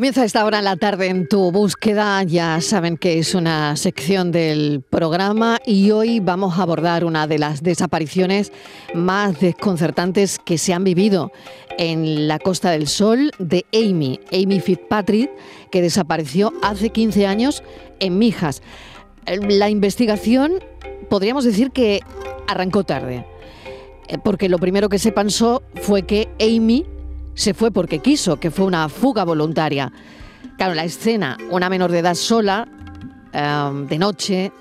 Comienza esta hora en la tarde en tu búsqueda. Ya saben que es una sección del programa y hoy vamos a abordar una de las desapariciones más desconcertantes que se han vivido en la Costa del Sol de Amy, Amy Fitzpatrick, que desapareció hace 15 años en Mijas. La investigación podríamos decir que arrancó tarde, eh, porque lo primero que se pensó fue que Amy se fue porque quiso, que fue una fuga voluntaria. Claro, la escena, una menor de edad sola, em, de noche,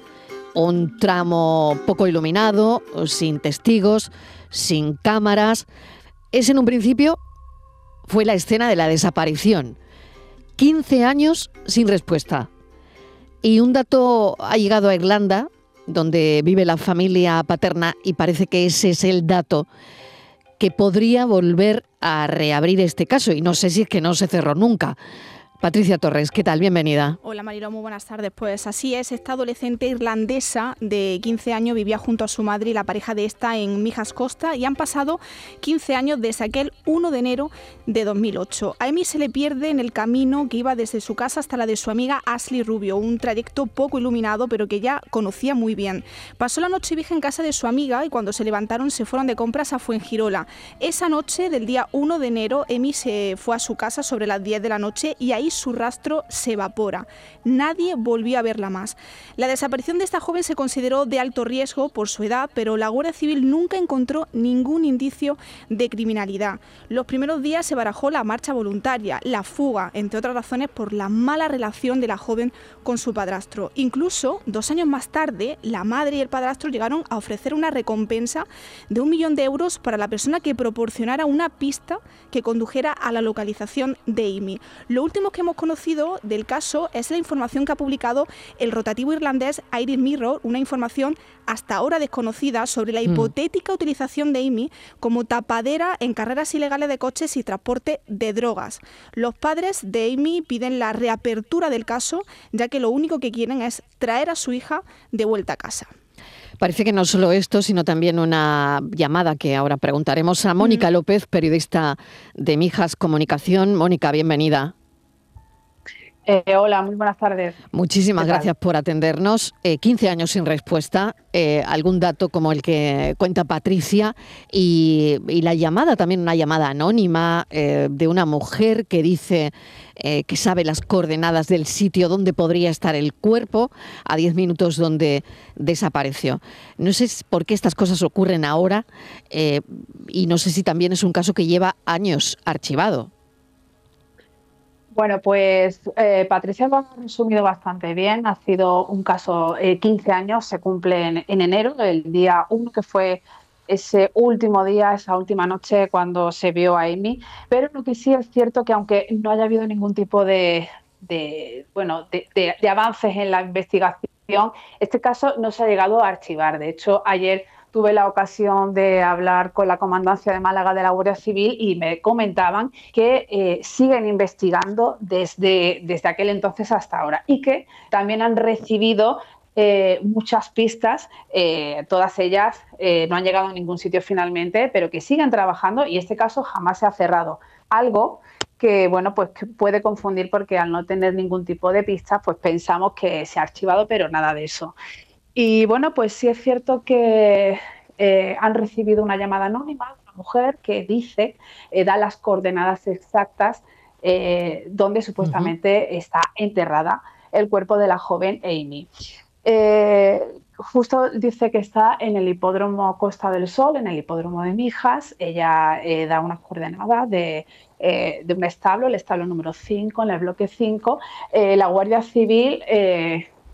un tramo poco iluminado, sin testigos, sin cámaras. Es en un principio, fue la escena de la desaparición. 15 años sin respuesta. Y un dato ha llegado a Irlanda, donde vive la familia paterna, y parece que ese es el dato que podría volver a reabrir este caso y no sé si es que no se cerró nunca. Patricia Torres, ¿qué tal? Bienvenida. Hola Marilo, muy buenas tardes. Pues así es, esta adolescente irlandesa de 15 años vivía junto a su madre y la pareja de esta en Mijas Costa y han pasado 15 años desde aquel 1 de enero de 2008. A Amy se le pierde en el camino que iba desde su casa hasta la de su amiga Ashley Rubio, un trayecto poco iluminado pero que ya conocía muy bien. Pasó la noche vieja en casa de su amiga y cuando se levantaron se fueron de compras a Fuengirola. Esa noche del día 1 de enero, Amy se fue a su casa sobre las 10 de la noche y ahí su rastro se evapora. Nadie volvió a verla más. La desaparición de esta joven se consideró de alto riesgo por su edad, pero la Guardia Civil nunca encontró ningún indicio de criminalidad. Los primeros días se barajó la marcha voluntaria, la fuga, entre otras razones por la mala relación de la joven con su padrastro. Incluso, dos años más tarde, la madre y el padrastro llegaron a ofrecer una recompensa de un millón de euros para la persona que proporcionara una pista que condujera a la localización de Amy. Lo último que hemos conocido del caso es la información que ha publicado el rotativo irlandés Irish Mirror, una información hasta ahora desconocida sobre la mm. hipotética utilización de Amy como tapadera en carreras ilegales de coches y transporte de drogas. Los padres de Amy piden la reapertura del caso, ya que lo único que quieren es traer a su hija de vuelta a casa. Parece que no solo esto, sino también una llamada que ahora preguntaremos a Mónica López, periodista de Mijas Comunicación. Mónica, bienvenida. Eh, hola, muy buenas tardes. Muchísimas gracias por atendernos. 15 eh, años sin respuesta, eh, algún dato como el que cuenta Patricia y, la llamada, también una llamada anónima de una mujer que dice que sabe las coordenadas del sitio donde podría estar el cuerpo a 10 minutos donde desapareció. No sé por qué estas cosas ocurren ahora y no sé si también es un caso que lleva años archivado. Bueno, pues eh, Patricia lo ha resumido bastante bien. Ha sido un caso, 15 eh, años, se cumple en, enero, el día 1, que fue ese último día, esa última noche cuando se vio a Amy. Pero lo que sí es cierto que aunque no haya habido ningún tipo de, bueno, de avances en la investigación, este caso no se ha llegado a archivar. De hecho, ayer tuve la ocasión de hablar con la Comandancia de Málaga de la Guardia Civil y me comentaban que eh, siguen investigando desde, desde aquel entonces hasta ahora y que también han recibido eh, muchas pistas, eh, todas ellas no han llegado a ningún sitio finalmente, pero que siguen trabajando y este caso jamás se ha cerrado. Algo que bueno, pues puede confundir porque al no tener ningún tipo de pistas, pues pensamos que se ha archivado, pero nada de eso. Y bueno, pues sí es cierto que eh, han recibido una llamada anónima de una mujer que dice, eh, da las coordenadas exactas eh, donde supuestamente está enterrada el cuerpo de la joven Amy. justo dice que está en el hipódromo Costa del Sol, en el hipódromo de Mijas. Ella da unas coordenadas de, de, un establo, el establo número 5, en el bloque 5. la Guardia Civil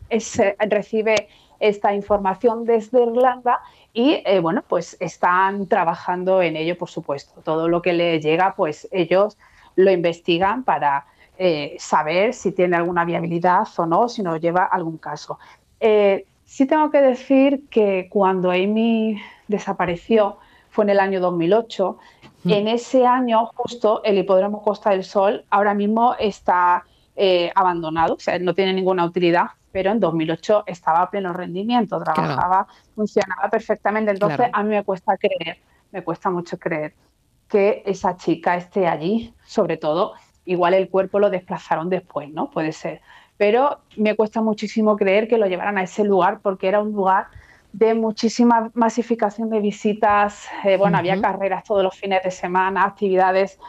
recibe esta información desde Irlanda y eh, bueno, pues están trabajando en ello, por supuesto. Todo lo que les llega, pues ellos lo investigan para eh, saber si tiene alguna viabilidad o no, si nos lleva algún caso. Eh, sí tengo que decir que cuando Amy desapareció, fue en el año 2008, mm. en ese año justo el hipódromo Costa del Sol ahora mismo está abandonado, o sea, no tiene ninguna utilidad pero en 2008 estaba a pleno rendimiento, trabajaba, funcionaba perfectamente. Entonces a mí me cuesta creer, me cuesta mucho creer que esa chica esté allí, sobre todo, igual el cuerpo lo desplazaron después, ¿no? Puede ser. Pero me cuesta muchísimo creer que lo llevaran a ese lugar porque era un lugar de muchísima masificación de visitas, eh, bueno, había carreras todos los fines de semana, actividades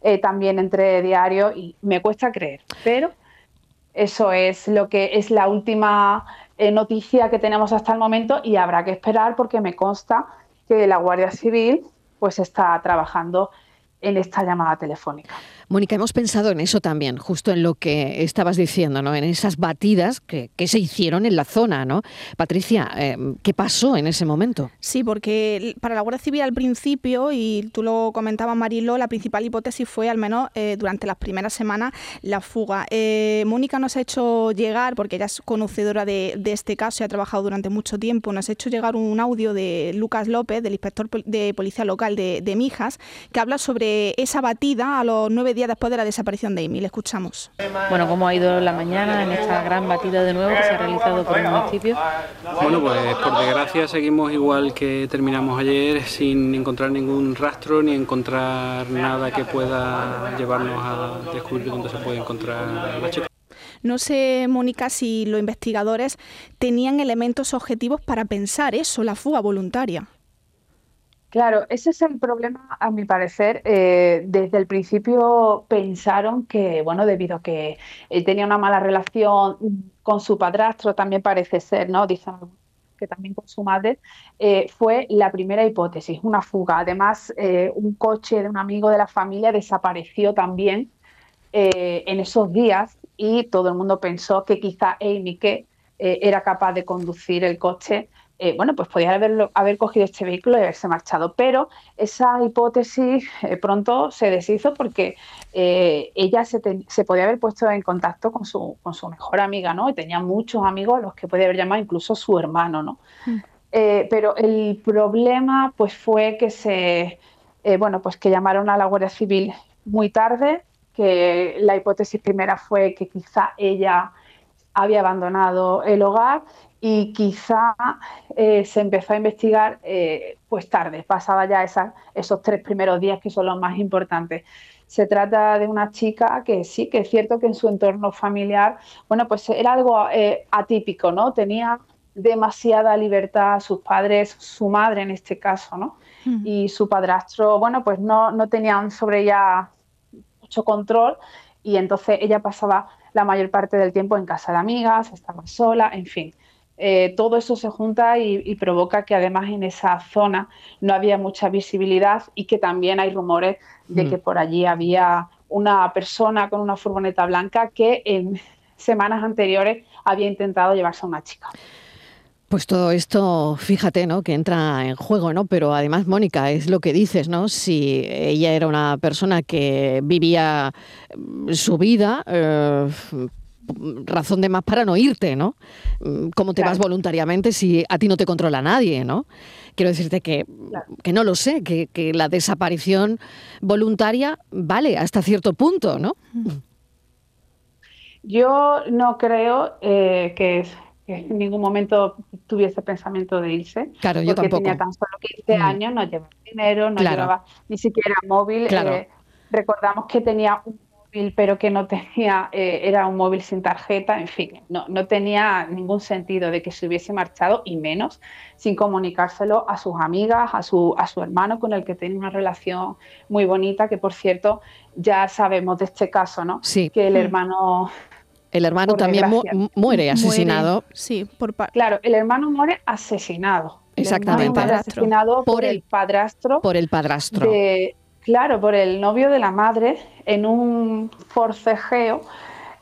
eh, también entre diario y me cuesta creer, pero eso es lo que es la última eh, noticia que tenemos hasta el momento y habrá que esperar porque me consta que la Guardia Civil pues está trabajando en esta llamada telefónica. Mónica, hemos pensado en eso también, justo en lo que estabas diciendo, ¿no? En esas batidas que, se hicieron en la zona, ¿no? Patricia, eh, ¿qué pasó en ese momento? Sí, porque para la Guardia Civil al principio, y tú lo comentabas, Marilo, la principal hipótesis fue, al menos eh, durante las primeras semanas, la fuga. Eh, Mónica nos ha hecho llegar, porque ella es conocedora de, este caso y ha trabajado durante mucho tiempo, nos ha hecho llegar un audio de Lucas López, del inspector de policía local de, de Mijas, que habla sobre esa batida a los nueve días después de la desaparición de Amy. Le escuchamos. Bueno, ¿cómo ha ido la mañana en esta gran batida de nuevo que se ha realizado por el municipio? Bueno, pues por desgracia seguimos igual que terminamos ayer sin encontrar ningún rastro ni encontrar nada que pueda llevarnos a descubrir dónde se puede encontrar la chica. No sé, Mónica, si los investigadores tenían elementos objetivos para pensar eso, la fuga voluntaria. Claro, ese es el problema, a mi parecer. Eh, desde el principio pensaron que, bueno, debido a que él tenía una mala relación con su padrastro, también parece ser, ¿no? Dicen que también con su madre, eh, fue la primera hipótesis, una fuga. Además, eh, un coche de un amigo de la familia desapareció también en esos días y todo el mundo pensó que quizá Amy, que era capaz de conducir el coche, eh, bueno, pues podía haber, haber cogido este vehículo y haberse marchado. Pero esa hipótesis eh, pronto se deshizo porque eh, ella se, podía haber puesto en contacto con su, con su mejor amiga, ¿no? Y tenía muchos amigos a los que podía haber llamado incluso su hermano, ¿no? Mm. pero el problema, pues, fue que se, bueno, pues que llamaron a la Guardia Civil muy tarde, que la hipótesis primera fue que quizá ella había abandonado el hogar y quizá eh, se empezó a investigar eh, pues tarde, pasada ya esos tres primeros días que son los más importantes. Se trata de una chica que sí, que es cierto que en su entorno familiar, bueno, pues era algo eh, atípico, ¿no? Tenía demasiada libertad sus padres, su madre en este caso, ¿no? Mm. Y su padrastro, bueno, pues no, no tenían sobre ella mucho control y entonces ella pasaba la mayor parte del tiempo en casa de amigas, estaba sola, en fin. Eh, todo eso se junta y, provoca que además en esa zona no había mucha visibilidad y que también hay rumores de mm. que por allí había una persona con una furgoneta blanca que en semanas anteriores había intentado llevarse a una chica. Pues todo esto, fíjate, ¿no? Que entra en juego, ¿no? Pero además, Mónica, es lo que dices, ¿no? Si ella era una persona que vivía mm, su vida, eh, razón de más para no irte, ¿no? Mm, ¿Cómo te vas voluntariamente si a ti no te controla nadie, ¿no? Quiero decirte que, que no lo sé, que, la desaparición voluntaria vale hasta cierto punto, ¿no? Yo no creo eh, que, en ningún momento tuviese pensamiento de irse. Claro, yo porque tampoco. tenía tan solo 15 mm. años, no llevaba dinero, no llevaba ni siquiera móvil. Claro. Eh, recordamos que tenía un pero que no tenía, eh, era un móvil sin tarjeta, en fin, no, no, tenía ningún sentido de que se hubiese marchado y menos sin comunicárselo a sus amigas, a su, a su hermano con el que tenía una relación muy bonita, que por cierto ya sabemos de este caso, ¿no? Sí. Que el mm. hermano... El hermano también muere asesinado. Sí, por Claro, el hermano muere asesinado. Exactamente. asesinado por, el, padrastro. Por el padrastro. Claro, por el novio de la madre, en un forcejeo,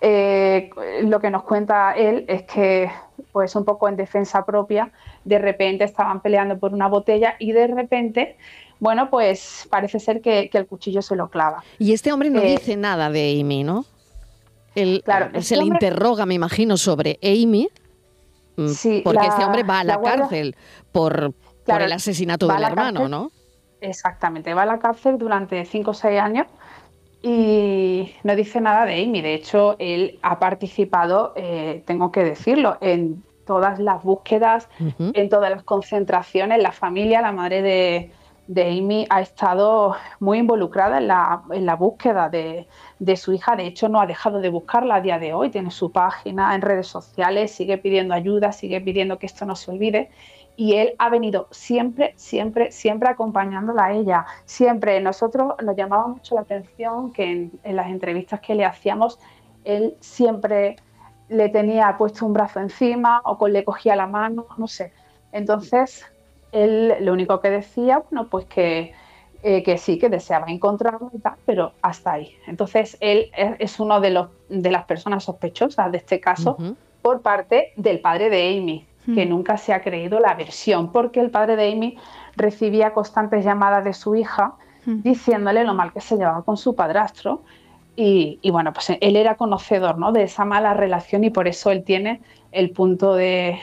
eh, lo que nos cuenta él es que, pues un poco en defensa propia, de repente estaban peleando por una botella y de repente, bueno, pues parece ser que, el cuchillo se lo clava. Y este hombre no eh, dice nada de Amy, ¿no? Claro, se este le interroga, me imagino, sobre Amy, mm, sí, porque este hombre va a la, cárcel por, por el asesinato del hermano, ¿no? Exactamente, va a la cárcel durante 5 o 6 años y no dice nada de Amy. De hecho, él ha participado, eh, tengo que decirlo, en todas las búsquedas, en todas las concentraciones. La familia, la madre de, Amy, ha estado muy involucrada en la, búsqueda de, de, su hija. De hecho, no ha dejado de buscarla a día de hoy. Tiene su página en redes sociales, sigue pidiendo ayuda, sigue pidiendo que esto no se olvide y él ha venido siempre, siempre, siempre acompañándola a ella. Siempre. Nosotros nos llamaba mucho la atención que en, las entrevistas que le hacíamos, él siempre le tenía puesto un brazo encima o le cogía la mano, no sé. Entonces, él lo único que decía, bueno, pues que, eh, que sí, que deseaba encontrarlo y tal, pero hasta ahí. Entonces, él es, uno de, los, de las personas sospechosas de este caso por parte del padre de Amy que hmm. nunca se ha creído la versión, porque el padre de Amy recibía constantes llamadas de su hija hmm. diciéndole lo mal que se llevaba con su padrastro. Y, bueno, pues él era conocedor ¿no? de esa mala relación y por eso él tiene el punto de,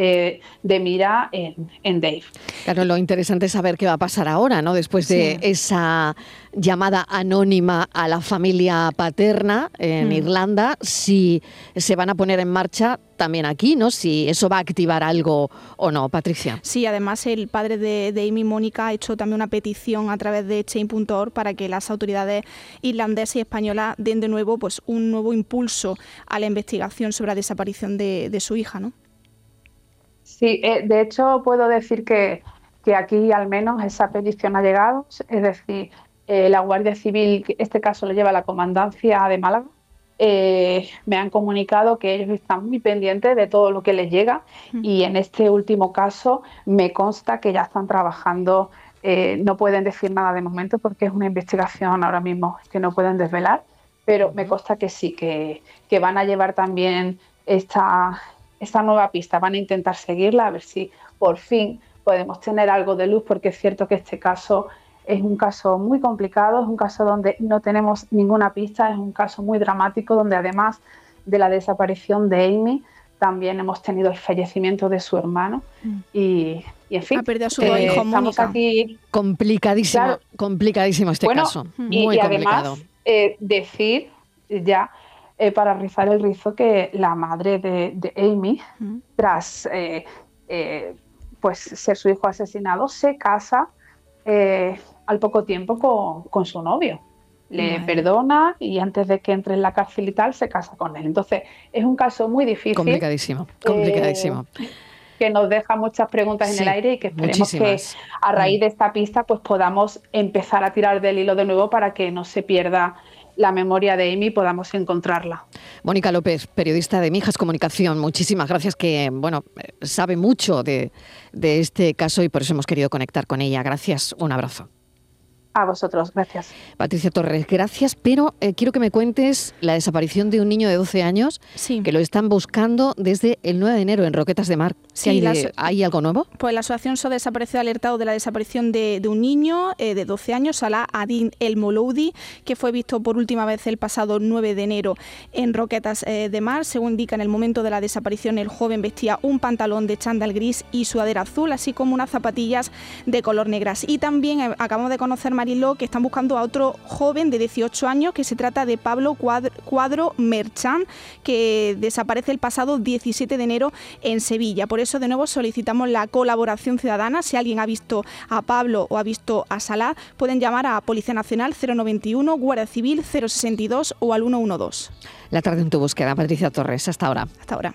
eh, de mira en, Dave. Claro, lo interesante es saber qué va a pasar ahora, ¿no? Después de esa llamada anónima a la familia paterna en mm. Irlanda, si se van a poner en marcha también aquí, ¿no? Si eso va a activar algo o no, Patricia. Sí, además el padre de, de Amy Mónica ha hecho también una petición a través de Chain.org para que las autoridades irlandesas y españolas den de nuevo pues un nuevo impulso a la investigación sobre la desaparición de, de su hija, ¿no? Sí, eh, de hecho puedo decir que, aquí al menos esa petición ha llegado, es decir, eh, la Guardia Civil, este caso lo lleva la Comandancia de Málaga, eh, me han comunicado que ellos están muy pendientes de todo lo que les llega y en este último caso me consta que ya están trabajando, no pueden decir nada de momento porque es una investigación ahora mismo que no pueden desvelar, pero me consta que sí, que, que van a llevar también esta, esta nueva pista, van a intentar seguirla a ver si por fin podemos tener algo de luz, porque es cierto que este caso es un caso muy complicado, es un caso donde no tenemos ninguna pista, es un caso muy dramático, donde además de la desaparición de Amy, también hemos tenido el fallecimiento de su hermano. Mm. y, en fin, ha perdido a su eh, hijo estamos aquí complicadísimo, complicadísimo este caso, muy y, además eh, decir ya eh, para rizar el rizo que la madre de, Amy, tras eh, eh, pues ser su hijo asesinado, se casa al poco tiempo con, su novio. Le perdona y antes de que entre en la cárcel y tal, se casa con él. Entonces, es un caso muy difícil. Complicadísimo, complicadísimo que nos deja muchas preguntas en el aire y que esperemos que a raíz de esta pista pues podamos empezar a tirar del hilo de nuevo para que no se pierda la memoria de Amy podamos encontrarla. Mónica López, periodista de Mijas Comunicación, muchísimas gracias que bueno sabe mucho de, de este caso y por eso hemos querido conectar con ella. Gracias, un abrazo. A vosotros, gracias. Patricia Torres, gracias, pero eh, quiero que me cuentes la desaparición de un niño de 12 años que lo están buscando desde el 9 de enero en Roquetas de Mar. hay, algo nuevo? Pues la asociación SO Desaparecido ha alertado de la desaparición de, un niño eh, de 12 años, Salah Adin El Moloudi, que fue visto por última vez el pasado 9 de enero en Roquetas eh, de Mar. Según indica, en el momento de la desaparición, el joven vestía un pantalón de chándal gris y sudadera azul, así como unas zapatillas de color negras. Y también acabamos de conocer, Marilo, que están buscando a otro joven de 18 años, que se trata de Pablo Cuadro, Merchan, que desaparece el pasado 17 de enero en Sevilla. Por eso, de nuevo, solicitamos la colaboración ciudadana. Si alguien ha visto a Pablo o ha visto a Salah, pueden llamar a Policía Nacional 091, Guardia Civil 062 o al 112. La tarde en tu búsqueda, Patricia Torres. Hasta ahora. Hasta ahora.